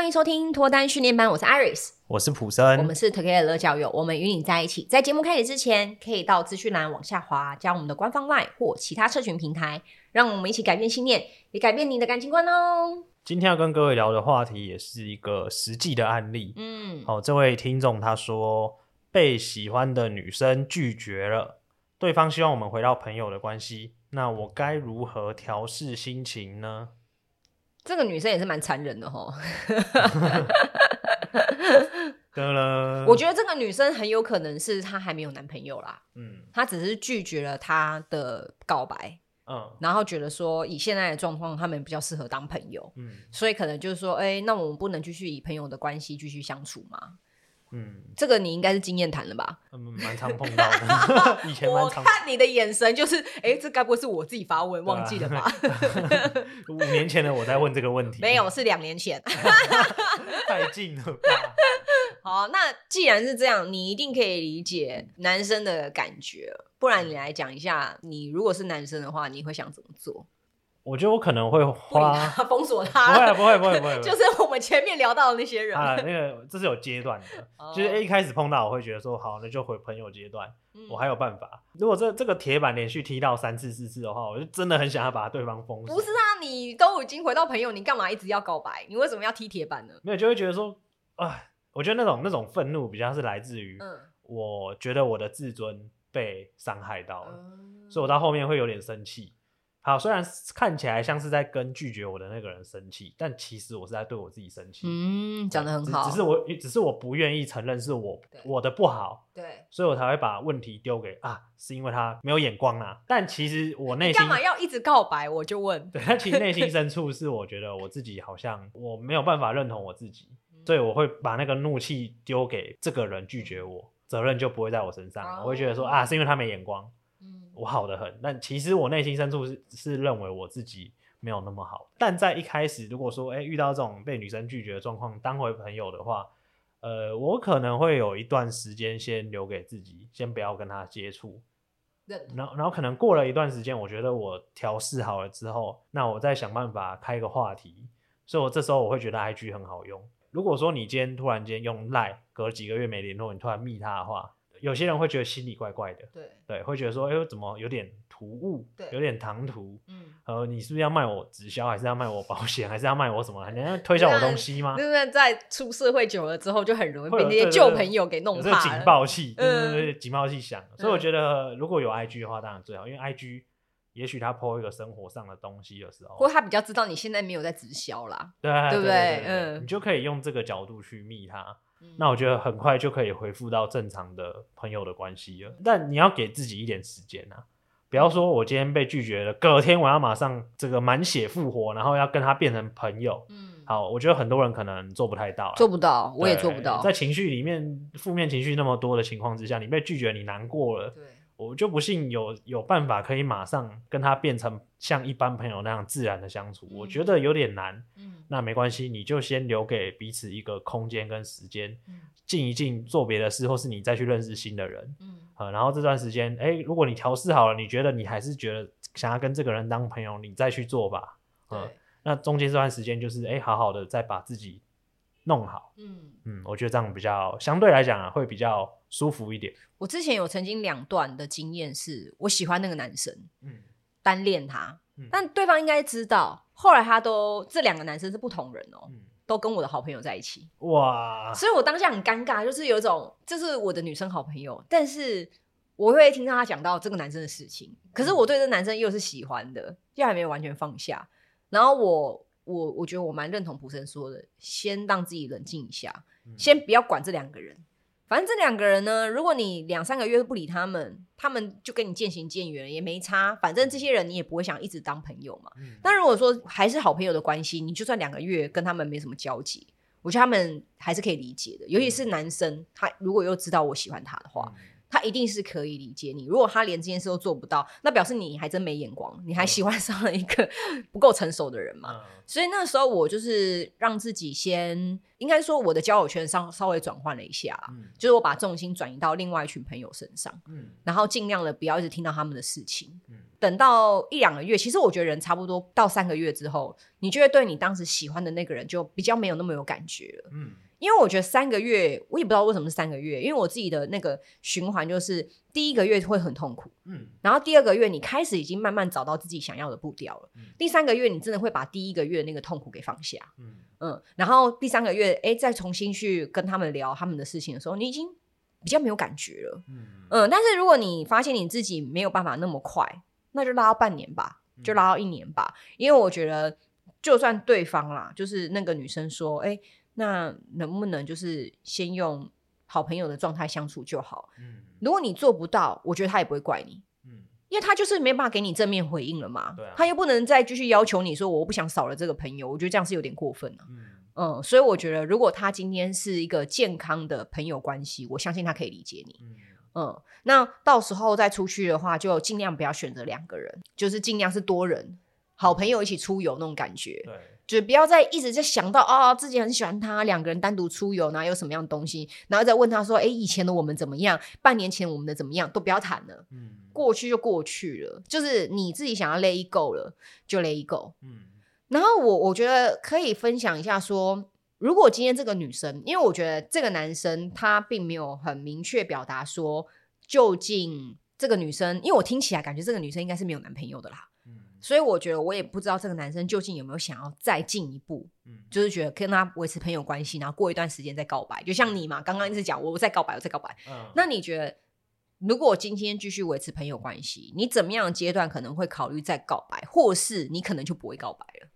欢迎收听脱单训练班，我是 Iris，我是普森，我们是 Together 乐交友，我们与你在一起。在节目开始之前，可以到资讯栏往下滑，加我们的官方 LINE 或其他社群平台，让我们一起改变信念，也改变你的感情观哦。今天要跟各位聊的话题也是一个实际的案例。嗯，好，这位听众他说被喜欢的女生拒绝了，对方希望我们回到朋友的关系，那我该如何调试心情呢？这个女生也是蛮残忍的哈。我觉得这个女生很有可能是她还没有男朋友啦。嗯，她只是拒绝了他的告白。嗯，然后觉得说以现在的状况，他们比较适合当朋友。嗯，所以可能就是说，哎，那我们不能继续以朋友的关系继续相处吗？嗯，这个你应该是经验谈了吧？嗯，蛮常碰到的。以前蛮常。我看你的眼神就是，哎，这该不会是我自己发问忘记了吧？五年前的我在问这个问题。没有，是两年前。太近了吧？好，那既然是这样，你一定可以理解男生的感觉。不然你来讲一下，你如果是男生的话，你会想怎么做？我觉得我可能会花封锁他，不会不会不会不会，就是我们前面聊到的那些人啊，那个这是有阶段的，就是一开始碰到我会觉得说好，那就回朋友阶段，我还有办法。如果这这个铁板连续踢到三次四次的话，我就真的很想要把对方封锁。不是啊，你都已经回到朋友，你干嘛一直要告白？你为什么要踢铁板呢？没有，就会觉得说，哎，我觉得那种那种愤怒比较是来自于，我觉得我的自尊被伤害到了，所以我到后面会有点生气。好，虽然看起来像是在跟拒绝我的那个人生气，但其实我是在对我自己生气。嗯，讲的很好。只，只是我，只是我不愿意承认是我我的不好。对，所以我才会把问题丢给啊，是因为他没有眼光啊。但其实我内心干嘛要一直告白？我就问。对，但其实内心 深处是我觉得我自己好像我没有办法认同我自己，所以我会把那个怒气丢给这个人拒绝我，责任就不会在我身上。我会觉得说啊，是因为他没眼光。我好的很，但其实我内心深处是是认为我自己没有那么好。但在一开始，如果说哎、欸、遇到这种被女生拒绝的状况，当回朋友的话，呃，我可能会有一段时间先留给自己，先不要跟他接触。然后然后可能过了一段时间，我觉得我调试好了之后，那我再想办法开个话题。所以我这时候我会觉得 IG 很好用。如果说你今天突然间用 Line，隔几个月没联络，你突然密他的话。有些人会觉得心里怪怪的，对对，会觉得说，哎呦，怎么有点突兀，对，有点唐突，嗯，呃，你是不是要卖我直销，还是要卖我保险，还是要卖我什么？你要推销我东西吗？就是在出社会久了之后，就很容易被那些旧朋友给弄怕了。这个警报器，对对对，警报器响。所以我觉得，如果有 IG 的话，当然最好，因为 IG 也许他 po 一个生活上的东西的时候，或他比较知道你现在没有在直销啦，对对不对？嗯，你就可以用这个角度去密他。那我觉得很快就可以恢复到正常的朋友的关系了，但你要给自己一点时间啊，不要说我今天被拒绝了，隔天我要马上这个满血复活，然后要跟他变成朋友。嗯，好，我觉得很多人可能做不太到，做不到，我也做不到。在情绪里面，负面情绪那么多的情况之下，你被拒绝，你难过了。对。我就不信有有办法可以马上跟他变成像一般朋友那样自然的相处，嗯、我觉得有点难。嗯，那没关系，你就先留给彼此一个空间跟时间，静、嗯、一静，做别的事，或是你再去认识新的人。嗯，呃、然后这段时间，哎、欸，如果你调试好了，你觉得你还是觉得想要跟这个人当朋友，你再去做吧。嗯，对那中间这段时间就是，哎、欸，好好的再把自己弄好。嗯嗯，我觉得这样比较相对来讲啊，会比较。舒服一点。我之前有曾经两段的经验，是我喜欢那个男生，嗯，单恋他，嗯、但对方应该知道。后来他都这两个男生是不同人哦、都跟我的好朋友在一起。哇！所以我当下很尴尬，就是有一种，这、就是我的女生好朋友，但是我会听到他讲到这个男生的事情，可是我对这男生又是喜欢的，又还没有完全放下。然后我我我觉得我蛮认同普森说的，先让自己冷静一下，嗯、先不要管这两个人。反正这两个人呢，如果你两三个月都不理他们，他们就跟你渐行渐远，也没差。反正这些人你也不会想一直当朋友嘛。嗯、但如果说还是好朋友的关系，你就算两个月跟他们没什么交集，我觉得他们还是可以理解的。尤其是男生，他如果又知道我喜欢他的话，他一定是可以理解你。如果他连这件事都做不到，那表示你还真没眼光，你还喜欢上了一个 不够成熟的人嘛。嗯、所以那时候我就是让自己先，应该说我的交友圈稍稍微转换了一下，嗯、就是我把重心转移到另外一群朋友身上，嗯、然后尽量的不要一直听到他们的事情。嗯、等到一两个月，其实我觉得人差不多到三个月之后，你就会对你当时喜欢的那个人就比较没有那么有感觉了。嗯因为我觉得三个月，我也不知道为什么是三个月，因为我自己的那个循环就是第一个月会很痛苦，嗯，然后第二个月你开始已经慢慢找到自己想要的步调了，嗯，第三个月你真的会把第一个月那个痛苦给放下，嗯嗯，然后第三个月，哎，再重新去跟他们聊他们的事情的时候，你已经比较没有感觉了，嗯嗯，但是如果你发现你自己没有办法那么快，那就拉到半年吧，就拉到一年吧，因为我觉得就算对方啦，就是那个女生说，哎。那能不能就是先用好朋友的状态相处就好？嗯，如果你做不到，我觉得他也不会怪你，嗯，因为他就是没办法给你正面回应了嘛，对啊，他又不能再继续要求你说我不想少了这个朋友，我觉得这样是有点过分了，嗯嗯，所以我觉得如果他今天是一个健康的朋友关系，我相信他可以理解你，嗯嗯，那到时候再出去的话，就尽量不要选择两个人，就是尽量是多人，好朋友一起出游那种感觉，对。就不要再一直在想到啊、哦，自己很喜欢他，两个人单独出游，然后有什么样的东西，然后再问他说，哎，以前的我们怎么样？半年前我们的怎么样？都不要谈了，嗯，过去就过去了，就是你自己想要 let go 了，就 let go，嗯。然后我我觉得可以分享一下说，如果今天这个女生，因为我觉得这个男生他并没有很明确表达说，究竟这个女生，因为我听起来感觉这个女生应该是没有男朋友的啦。所以我觉得我也不知道这个男生究竟有没有想要再进一步，嗯，就是觉得跟他维持朋友关系，然后过一段时间再告白，就像你嘛，刚刚一直讲我再告白，我再告白，嗯，那你觉得如果今天继续维持朋友关系，你怎么样的阶段可能会考虑再告白，或是你可能就不会告白了？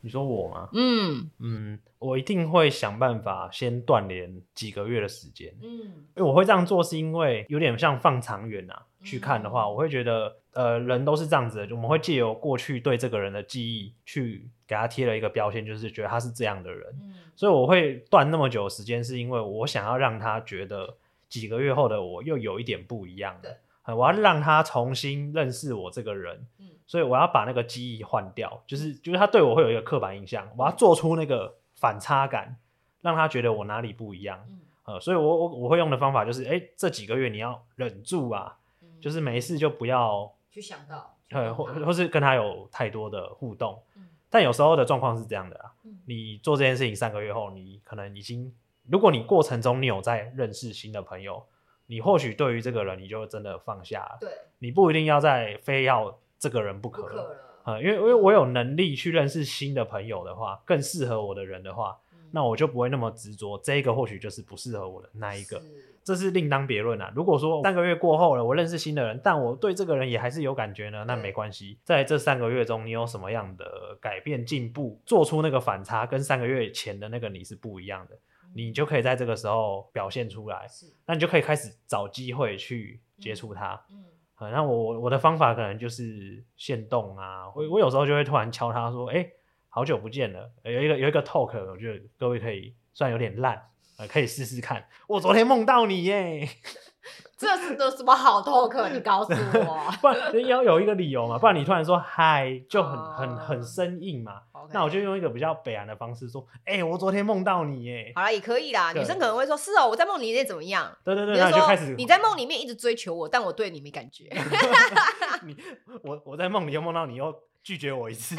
你说我吗？嗯嗯，我一定会想办法先断联几个月的时间，嗯，因为我会这样做是因为有点像放长远啊，去看的话，嗯，我会觉得。呃，人都是这样子的，就我们会借由过去对这个人的记忆，去给他贴了一个标签，就是觉得他是这样的人。嗯，所以我会断那么久的时间，是因为我想要让他觉得几个月后的我又有一点不一样。的，我要让他重新认识我这个人。嗯，所以我要把那个记忆换掉，就是就是他对我会有一个刻板印象，我要做出那个反差感，让他觉得我哪里不一样。嗯，呃，所以我我我会用的方法就是，哎，这几个月你要忍住啊，就是没事就不要。去想到，呃，或或是跟他有太多的互动，嗯、但有时候的状况是这样的啊，嗯、你做这件事情三个月后，你可能已经，如果你过程中你有在认识新的朋友，你或许对于这个人你就真的放下了，对，你不一定要再非要这个人不可啊，因为因为我有能力去认识新的朋友的话，更适合我的人的话，嗯、那我就不会那么执着，这个或许就是不适合我的那一个。这是另当别论啊。如果说三个月过后了，我认识新的人，但我对这个人也还是有感觉呢，那没关系。在这三个月中，你有什么样的改变、进步，做出那个反差，跟三个月前的那个你是不一样的，你就可以在这个时候表现出来。那你就可以开始找机会去接触他。嗯，嗯，那我我的方法可能就是限动啊，我我有时候就会突然敲他说：“哎，好久不见了。”有一个有一个 talk，我觉得各位可以，虽然有点烂。呃，可以试试看。我昨天梦到你耶，这是的什么好 talk？你告诉我，不然你要有一个理由嘛，不然你突然说嗨，就很很很生硬嘛。Okay. 那我就用一个比较北岸的方式说，哎、欸，我昨天梦到你耶。好了，也可以啦。女生可能会说，是哦，我在梦里面怎么样？对对对，你就，就开始你在梦里面一直追求我，但我对你没感觉。你 我我在梦里又梦到你，又拒绝我一次。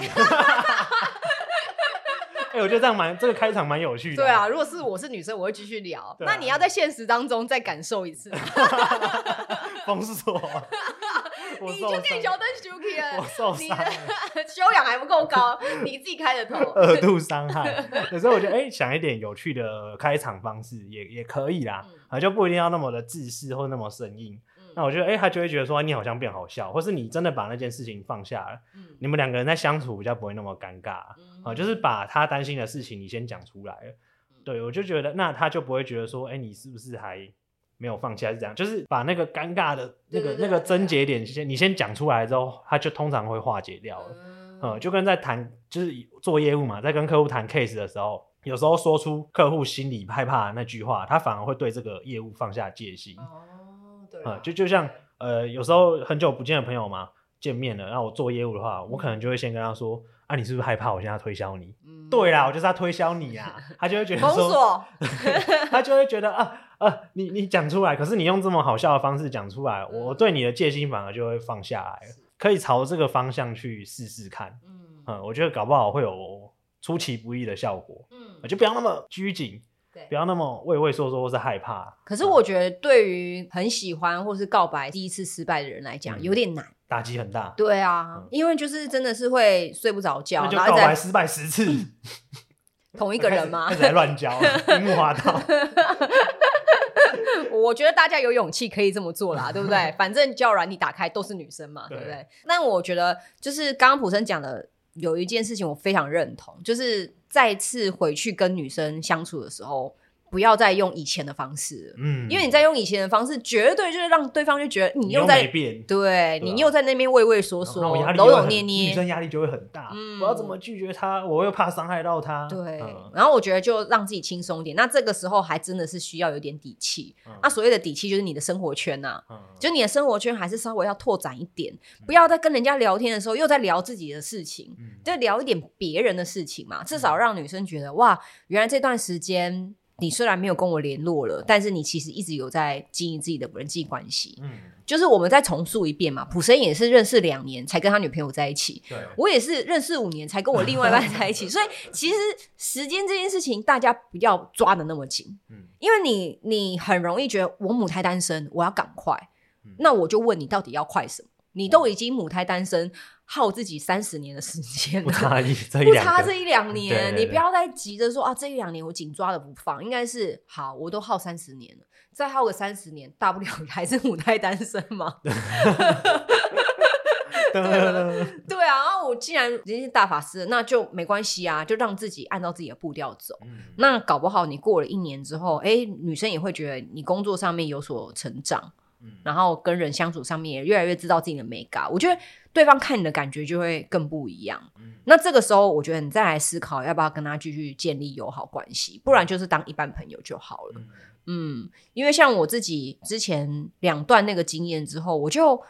欸、我觉得这样蛮，这个开场蛮有趣的。对啊，如果是我是女生，我会继续聊。啊、那你要在现实当中再感受一次。封锁。你就跟乔登休克了。我受伤。你的修养还不够高，你自己开的头。二度伤害。有时候我觉得，哎、欸，想一点有趣的开场方式也也可以啦，啊、嗯，就不一定要那么的自私或那么生硬。那我觉得，哎、欸，他就会觉得说，你好像变好笑，或是你真的把那件事情放下了，嗯、你们两个人在相处比较不会那么尴尬，啊、就是把他担心的事情你先讲出来了，嗯、对，我就觉得，那他就不会觉得说，哎、欸，你是不是还没有放弃，还是这样？就是把那个尴尬的那个那个症结点先你先讲出来之后，他就通常会化解掉了，嗯，嗯，就跟在谈就是做业务嘛，在跟客户谈 case 的时候，有时候说出客户心里害怕的那句话，他反而会对这个业务放下戒心。啊，就就像呃，有时候很久不见的朋友嘛，见面了，然后我做业务的话，我可能就会先跟他说。啊，你是不是害怕我现在推销你？嗯、对啦，我就是要推销你啊，他就会觉得他就会觉得啊啊，你你讲出来，可是你用这么好笑的方式讲出来，嗯、我对你的戒心反而就会放下来，可以朝这个方向去试试看。嗯，嗯，我觉得搞不好会有出其不意的效果。嗯，就不要那么拘谨。不要那么畏畏缩缩或是害怕。可是我觉得，对于很喜欢或是告白第一次失败的人来讲，嗯、有点难，打击很大。对啊，嗯、因为就是真的是会睡不着觉。那就告白失败十次，同一个人吗？开始在乱交，樱木花道。我觉得大家有勇气可以这么做啦，对不对？反正交友软体打开都是女生嘛，对，对不对？那我觉得就是刚刚普森讲的。有一件事情我非常认同，就是再次回去跟女生相处的时候。不要再用以前的方式，嗯，因为你在用以前的方式，绝对就是让对方就觉得你又在变，对，你又在那边畏畏缩缩、扭扭捏捏，女生压力就会很大。嗯，我要怎么拒绝他？我又怕伤害到他。对，然后我觉得就让自己轻松一点。那这个时候还真的是需要有点底气。那所谓的底气就是你的生活圈呐，就你的生活圈还是稍微要拓展一点，不要在跟人家聊天的时候又在聊自己的事情，就聊一点别人的事情嘛，至少让女生觉得哇，原来这段时间。你虽然没有跟我联络了，但是你其实一直有在经营自己的人际关系。嗯，就是我们再重述一遍嘛，普生也是认识两年才跟他女朋友在一起。对，我也是认识五年才跟我另外一半在一起。所以其实时间这件事情，大家不要抓的那么紧。嗯，因为你你很容易觉得我母胎单身，我要赶快。嗯，那我就问你，到底要快什么？你都已经母胎单身。耗自己三十年的时间，不差一 这一不差这一两年，对对对，你不要再急着说啊，这一两年我紧抓着不放，应该是好，我都耗三十年了，再耗个三十年，大不了还是母胎单身嘛。对 对啊，然后我既然已经是大法师，那就没关系啊，就让自己按照自己的步调走。嗯、那搞不好你过了一年之后，哎，女生也会觉得你工作上面有所成长。然后跟人相处上面也越来越知道自己的美感，我觉得对方看你的感觉就会更不一样。嗯、那这个时候，我觉得你再来思考要不要跟他继续建立友好关系，不然就是当一般朋友就好了。嗯，嗯，因为像我自己之前两段那个经验之后，我就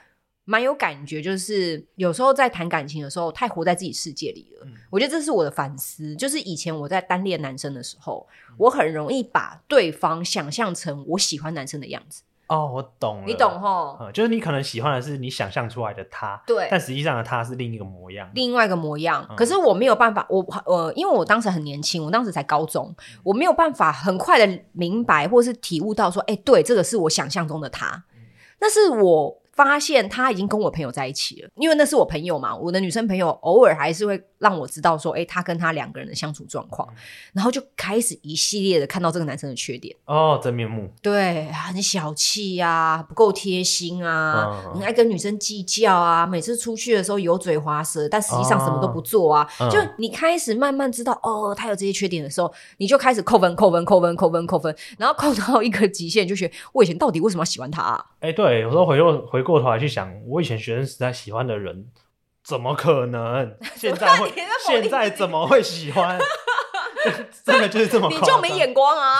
蛮有感觉，就是有时候在谈感情的时候太活在自己世界里了。嗯、我觉得这是我的反思，就是以前我在单恋男生的时候，嗯、我很容易把对方想象成我喜欢男生的样子。哦，我懂了，你懂吼、嗯，就是你可能喜欢的是你想象出来的他，对，但实际上的他是另一个模样，另外一个模样。嗯、可是我没有办法，我呃，因为我当时很年轻，我当时才高中，嗯、我没有办法很快的明白或是体悟到说，哎、欸，对，这个是我想象中的他，那、嗯、是我。发现他已经跟我朋友在一起了，因为那是我朋友嘛，我的女生朋友偶尔还是会让我知道说，哎，他跟他两个人的相处状况，然后就开始一系列的看到这个男生的缺点。哦，真面目，对，很小气呀，不够贴心啊，很爱跟女生计较啊，每次出去的时候油嘴滑舌，但实际上什么都不做啊，就你开始慢慢知道哦，他有这些缺点的时候，你就开始扣分，扣分，扣分，扣分，扣分，然后扣到一个极限，就觉得我以前到底为什么要喜欢他啊？哎，对，有时候回过回。过头来去想，我以前学生时代喜欢的人，怎么可能？现在会？现在怎么会喜欢？真的就是这么，你就没眼光啊！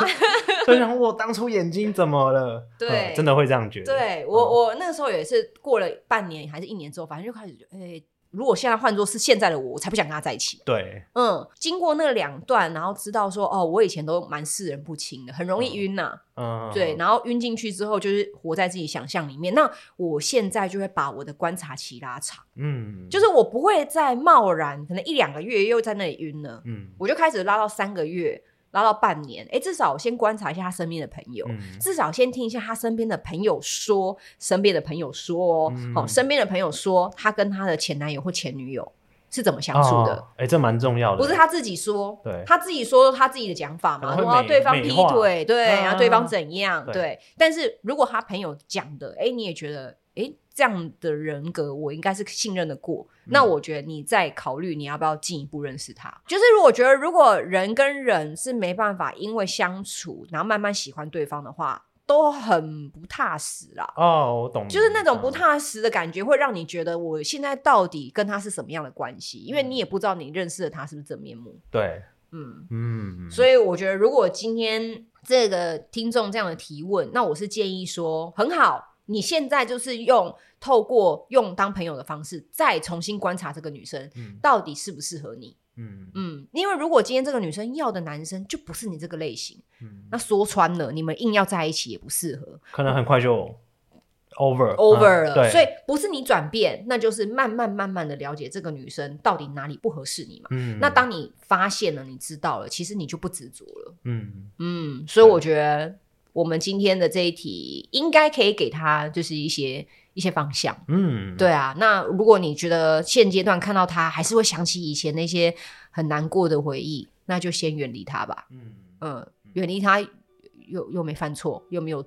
就想我当初眼睛怎么了？对、嗯，真的会这样觉得。对我，我那个时候也是过了半年还是一年之后，反正就开始觉得，哎。如果现在换作是现在的我，我才不想跟他在一起。对，嗯，经过那两段，然后知道说，哦，我以前都蛮识人不清的，很容易晕呐、啊。嗯，对，然后晕进去之后，就是活在自己想象里面。那我现在就会把我的观察期拉长，嗯，就是我不会再贸然，可能一两个月又在那里晕了，嗯，我就开始拉到三个月。拉到半年，哎、欸，至少我先观察一下他身边的朋友，嗯、至少先听一下他身边的朋友说，身边的朋友说哦，嗯、哦，身边的朋友说他跟他的前男友或前女友是怎么相处的？哎、这蛮重要的，不是他自己说，对，他自己说他自己的讲法嘛，然后对方劈腿，对，然后对方怎样，对，对，但是如果他朋友讲的，哎、欸，你也觉得，哎、欸。这样的人格，我应该是信任的过。嗯、那我觉得你再考虑，你要不要进一步认识他？就是如果觉得，如果人跟人是没办法因为相处，然后慢慢喜欢对方的话，都很不踏实啦。哦，我懂。就是那种不踏实的感觉，会让你觉得我现在到底跟他是什么样的关系？因为你也不知道你认识的他是不是真面目。对，嗯嗯。所以我觉得，如果今天这个听众这样的提问，那我是建议说，很好。你现在就是用透过用当朋友的方式，再重新观察这个女生，嗯，到底适不适合你？嗯嗯，因为如果今天这个女生要的男生就不是你这个类型，嗯，那说穿了，你们硬要在一起也不适合，可能很快就 over over 了。对，所以不是你转变，那就是慢慢慢慢的了解这个女生到底哪里不合适你嘛。嗯，那当你发现了，你知道了，其实你就不执着了。嗯嗯，所以我觉得我们今天的这一题应该可以给他就是一些。一些方向，嗯，对啊。那如果你觉得现阶段看到他还是会想起以前那些很难过的回忆，那就先远离他吧。嗯嗯，远离他又又没犯错，又没有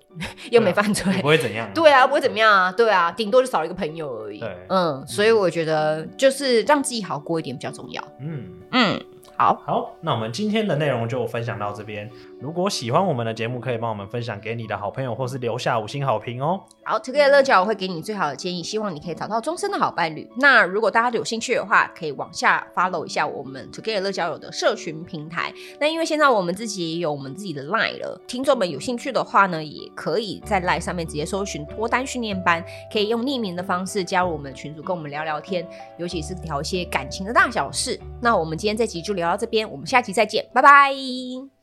又没犯罪，不会怎样。对啊，不会怎么样啊。对啊，顶多就少了一个朋友而已。对，嗯，所以我觉得就是让自己好过一点比较重要。嗯嗯。好好，那我们今天的内容就分享到这边。如果喜欢我们的节目，可以帮我们分享给你的好朋友，或是留下五星好评哦。好，Together 乐交友我会给你最好的建议，希望你可以找到终身的好伴侣。那如果大家有兴趣的话，可以往下 follow 一下我们 Together 乐交友的社群平台。那因为现在我们自己也有我们自己的 Line 了，听众们有兴趣的话呢，也可以在 Line 上面直接搜寻脱单训练班，可以用匿名的方式加入我们的群组，跟我们聊聊天，尤其是聊一些感情的大小事。那我们今天这集就聊到这边，我们下期再见，拜拜。